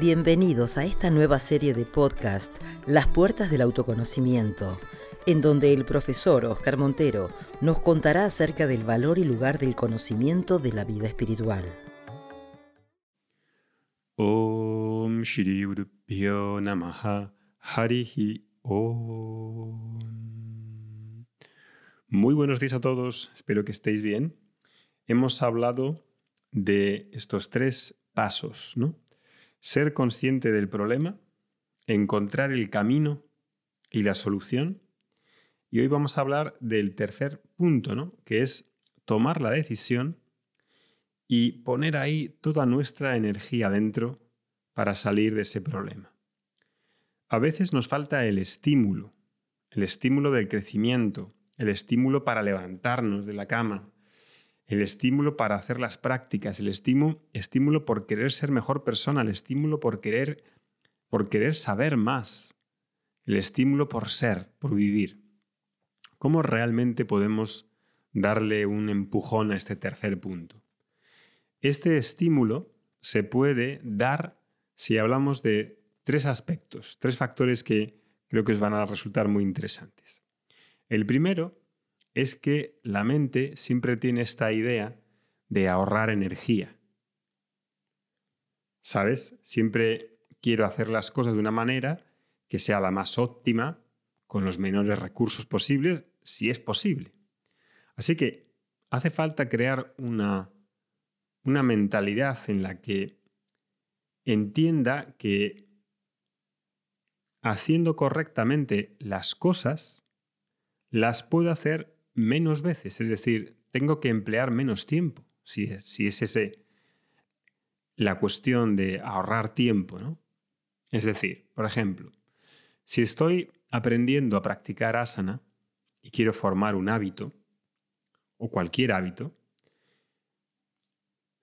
Bienvenidos a esta nueva serie de podcast, Las Puertas del Autoconocimiento, en donde el profesor Oscar Montero nos contará acerca del valor y lugar del conocimiento de la vida espiritual. Om Shri Namaha Harihi Om. Muy buenos días a todos, espero que estéis bien. Hemos hablado de estos tres pasos, ¿no? Ser consciente del problema, encontrar el camino y la solución. Y hoy vamos a hablar del tercer punto, ¿no? Que es tomar la decisión y poner ahí toda nuestra energía dentro para salir de ese problema. A veces nos falta el estímulo, el estímulo del crecimiento, el estímulo para levantarnos de la cama, el estímulo para hacer las prácticas, el estímulo, estímulo por querer ser mejor persona, el estímulo por querer, por querer saber más, el estímulo por ser, por vivir. ¿Cómo realmente podemos darle un empujón a este tercer punto? Este estímulo se puede dar si hablamos de tres aspectos, tres factores que creo que os van a resultar muy interesantes. El primero es que la mente siempre tiene esta idea de ahorrar energía. ¿Sabes? Siempre quiero hacer las cosas de una manera que sea la más óptima, con los menores recursos posibles, si es posible. Así que hace falta crear una una mentalidad en la que entienda que haciendo correctamente las cosas, las puedo hacer menos veces, es decir, tengo que emplear menos tiempo, si es, si es ese la cuestión de ahorrar tiempo, ¿no? Es decir, por ejemplo, si estoy aprendiendo a practicar asana y quiero formar un hábito, o cualquier hábito,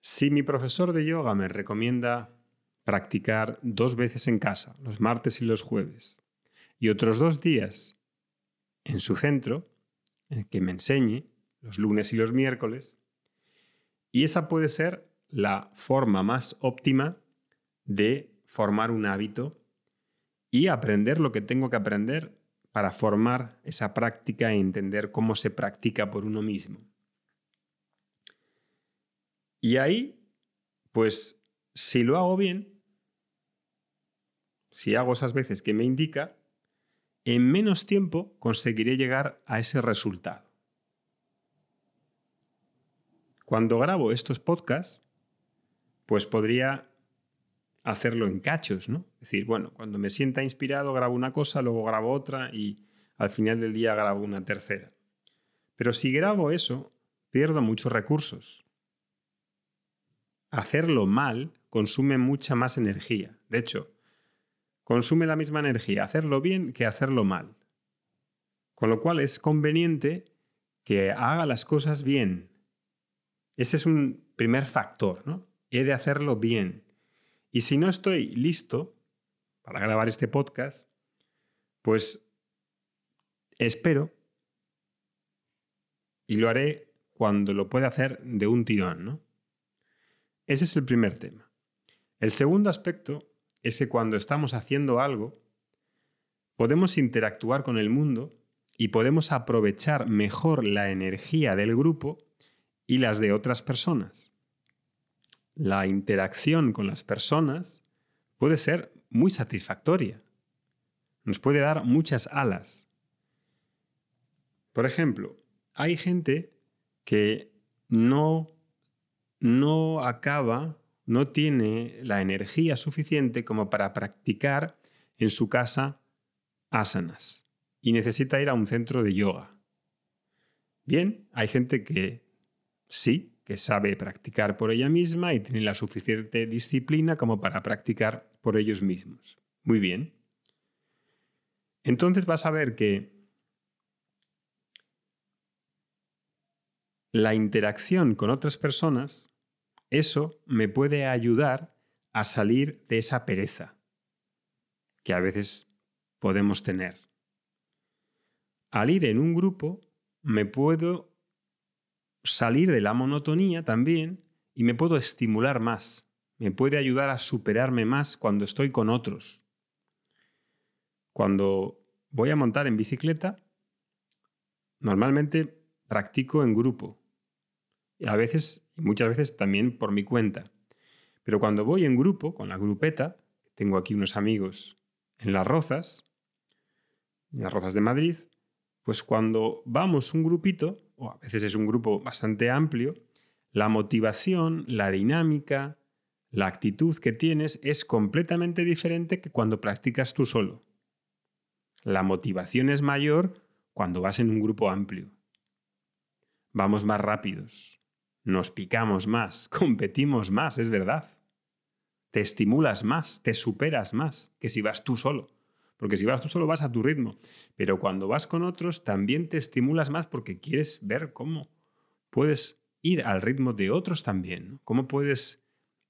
si mi profesor de yoga me recomienda practicar dos veces en casa, los martes y los jueves, y otros dos días en su centro, en que me enseñe, los lunes y los miércoles, y esa puede ser la forma más óptima de formar un hábito y aprender lo que tengo que aprender para formar esa práctica e entender cómo se practica por uno mismo. Y ahí, pues, si lo hago bien, si hago esas veces que me indica, en menos tiempo conseguiré llegar a ese resultado. Cuando grabo estos podcasts, pues podría hacerlo en cachos, ¿no? Es decir, bueno, cuando me sienta inspirado grabo una cosa, luego grabo otra y al final del día grabo una tercera. Pero si grabo eso, pierdo muchos recursos hacerlo mal consume mucha más energía. De hecho, consume la misma energía hacerlo bien que hacerlo mal. Con lo cual es conveniente que haga las cosas bien. Ese es un primer factor, ¿no? He de hacerlo bien. Y si no estoy listo para grabar este podcast, pues espero y lo haré cuando lo pueda hacer de un tirón, ¿no? Ese es el primer tema. El segundo aspecto es que cuando estamos haciendo algo, podemos interactuar con el mundo y podemos aprovechar mejor la energía del grupo y las de otras personas. La interacción con las personas puede ser muy satisfactoria. Nos puede dar muchas alas. Por ejemplo, hay gente que no no acaba, no tiene la energía suficiente como para practicar en su casa asanas y necesita ir a un centro de yoga. Bien, hay gente que sí, que sabe practicar por ella misma y tiene la suficiente disciplina como para practicar por ellos mismos. Muy bien. Entonces vas a ver que la interacción con otras personas, eso me puede ayudar a salir de esa pereza que a veces podemos tener. Al ir en un grupo, me puedo salir de la monotonía también y me puedo estimular más. me puede ayudar a superarme más cuando estoy con otros. Cuando voy a montar en bicicleta, normalmente practico en grupo. A veces, muchas veces también por mi cuenta. Pero cuando voy en grupo, con la grupeta, tengo aquí unos amigos en Las Rozas, en Las Rozas de Madrid, pues cuando vamos un grupito, o a veces es un grupo bastante amplio, la motivación, la dinámica, la actitud que tienes es completamente diferente que cuando practicas tú solo. La motivación es mayor cuando vas en un grupo amplio. Vamos más rápidos, nos picamos más, competimos más, es verdad. Te estimulas más, te superas más que si vas tú solo. Porque si vas tú solo vas a tu ritmo. Pero cuando vas con otros también te estimulas más porque quieres ver cómo puedes ir al ritmo de otros también. Cómo puedes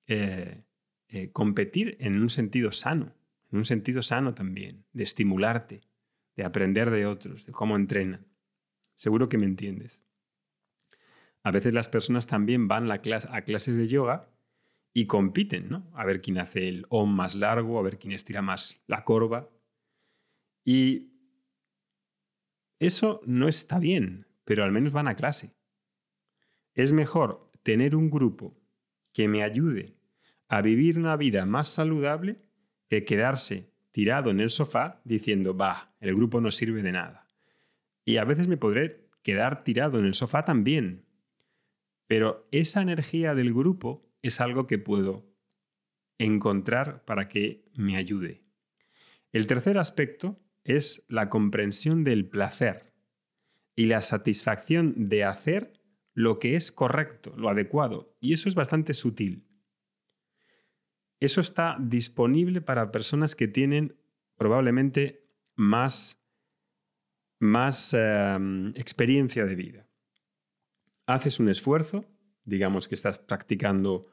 eh, eh, competir en un sentido sano. En un sentido sano también. De estimularte. De aprender de otros. De cómo entrenan. Seguro que me entiendes. A veces las personas también van a clases de yoga y compiten, ¿no? A ver quién hace el OM más largo, a ver quién estira más la corva. Y eso no está bien, pero al menos van a clase. Es mejor tener un grupo que me ayude a vivir una vida más saludable que quedarse tirado en el sofá diciendo, va, el grupo no sirve de nada. Y a veces me podré quedar tirado en el sofá también. Pero esa energía del grupo es algo que puedo encontrar para que me ayude. El tercer aspecto es la comprensión del placer y la satisfacción de hacer lo que es correcto, lo adecuado. Y eso es bastante sutil. Eso está disponible para personas que tienen probablemente más, más em, experiencia de vida. Haces un esfuerzo, digamos que estás practicando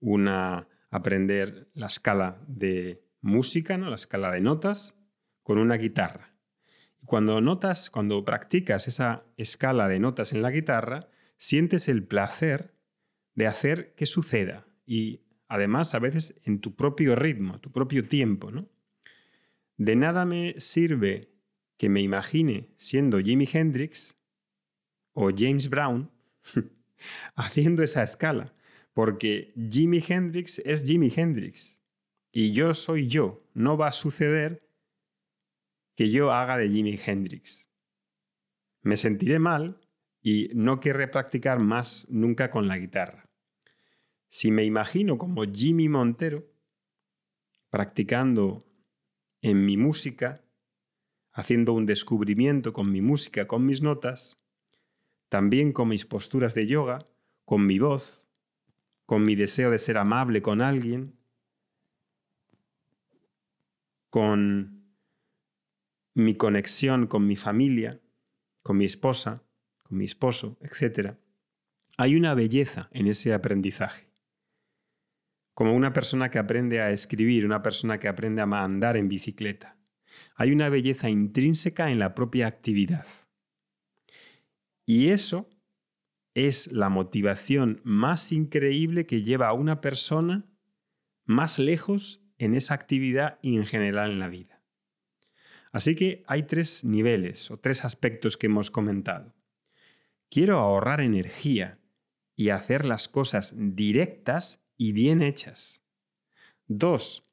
una aprender la escala de música, ¿no? la escala de notas, con una guitarra. Cuando notas, cuando practicas esa escala de notas en la guitarra, sientes el placer de hacer que suceda y además a veces en tu propio ritmo, tu propio tiempo, ¿no? De nada me sirve que me imagine siendo Jimi Hendrix o James Brown haciendo esa escala, porque Jimi Hendrix es Jimi Hendrix y yo soy yo. No va a suceder que yo haga de Jimi Hendrix. Me sentiré mal y no querré practicar más nunca con la guitarra. Si me imagino como Jimmy Montero, practicando en mi música, haciendo un descubrimiento con mi música, con mis notas, también con mis posturas de yoga, con mi voz, con mi deseo de ser amable con alguien, con mi conexión con mi familia, con mi esposa, con mi esposo, etc. Hay una belleza en ese aprendizaje. Como una persona que aprende a escribir, una persona que aprende a andar en bicicleta. Hay una belleza intrínseca en la propia actividad. Y eso es la motivación más increíble que lleva a una persona más lejos en esa actividad y en general en la vida. Así que hay tres niveles o tres aspectos que hemos comentado. Quiero ahorrar energía y hacer las cosas directas y bien hechas. Dos,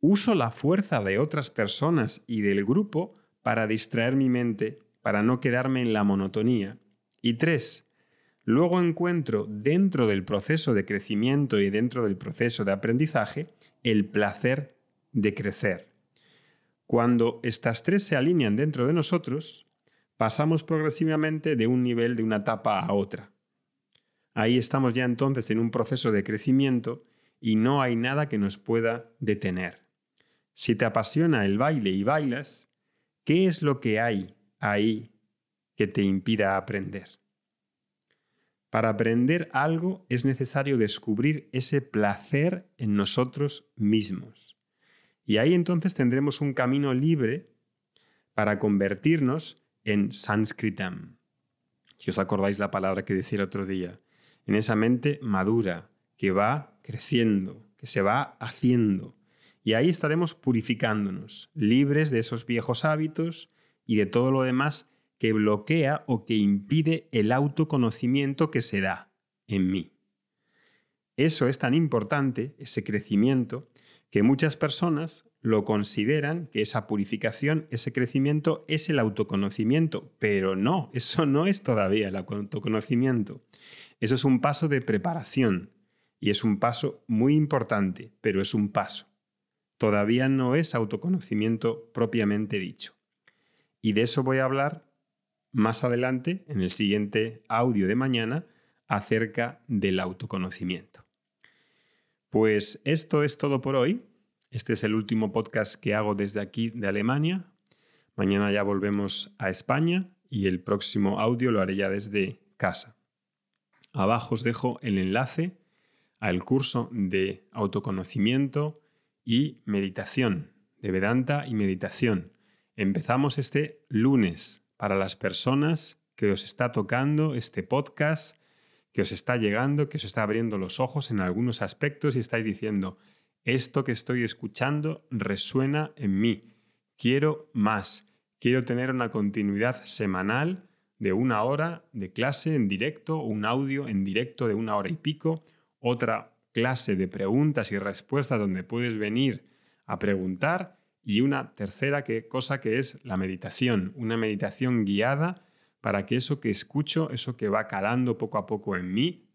uso la fuerza de otras personas y del grupo para distraer mi mente, para no quedarme en la monotonía. Y tres, luego encuentro dentro del proceso de crecimiento y dentro del proceso de aprendizaje el placer de crecer. Cuando estas tres se alinean dentro de nosotros, pasamos progresivamente de un nivel, de una etapa a otra. Ahí estamos ya entonces en un proceso de crecimiento y no hay nada que nos pueda detener. Si te apasiona el baile y bailas, ¿qué es lo que hay ahí que te impida aprender? Para aprender algo es necesario descubrir ese placer en nosotros mismos. Y ahí entonces tendremos un camino libre para convertirnos en sanskritam. Si os acordáis la palabra que decía el otro día, en esa mente madura que va creciendo, que se va haciendo. Y ahí estaremos purificándonos, libres de esos viejos hábitos y de todo lo demás que bloquea o que impide el autoconocimiento que se da en mí. Eso es tan importante, ese crecimiento, que muchas personas lo consideran que esa purificación, ese crecimiento es el autoconocimiento, pero no, eso no es todavía el autoconocimiento. Eso es un paso de preparación y es un paso muy importante, pero es un paso. Todavía no es autoconocimiento propiamente dicho. Y de eso voy a hablar más adelante en el siguiente audio de mañana acerca del autoconocimiento. Pues esto es todo por hoy. Este es el último podcast que hago desde aquí de Alemania. Mañana ya volvemos a España y el próximo audio lo haré ya desde casa. Abajo os dejo el enlace al curso de autoconocimiento y meditación, de Vedanta y meditación. Empezamos este lunes para las personas que os está tocando este podcast, que os está llegando, que os está abriendo los ojos en algunos aspectos y estáis diciendo, esto que estoy escuchando resuena en mí, quiero más, quiero tener una continuidad semanal de una hora de clase en directo, un audio en directo de una hora y pico, otra clase de preguntas y respuestas donde puedes venir a preguntar y una tercera cosa que es la meditación, una meditación guiada para que eso que escucho, eso que va calando poco a poco en mí,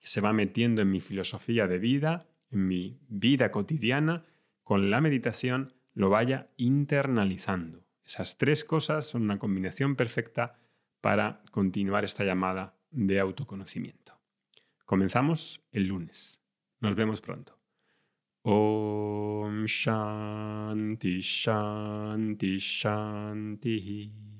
se va metiendo en mi filosofía de vida, en mi vida cotidiana, con la meditación lo vaya internalizando. Esas tres cosas son una combinación perfecta para continuar esta llamada de autoconocimiento. Comenzamos el lunes. Nos vemos pronto. ॐ शान्ति शान्ति शान्तिः।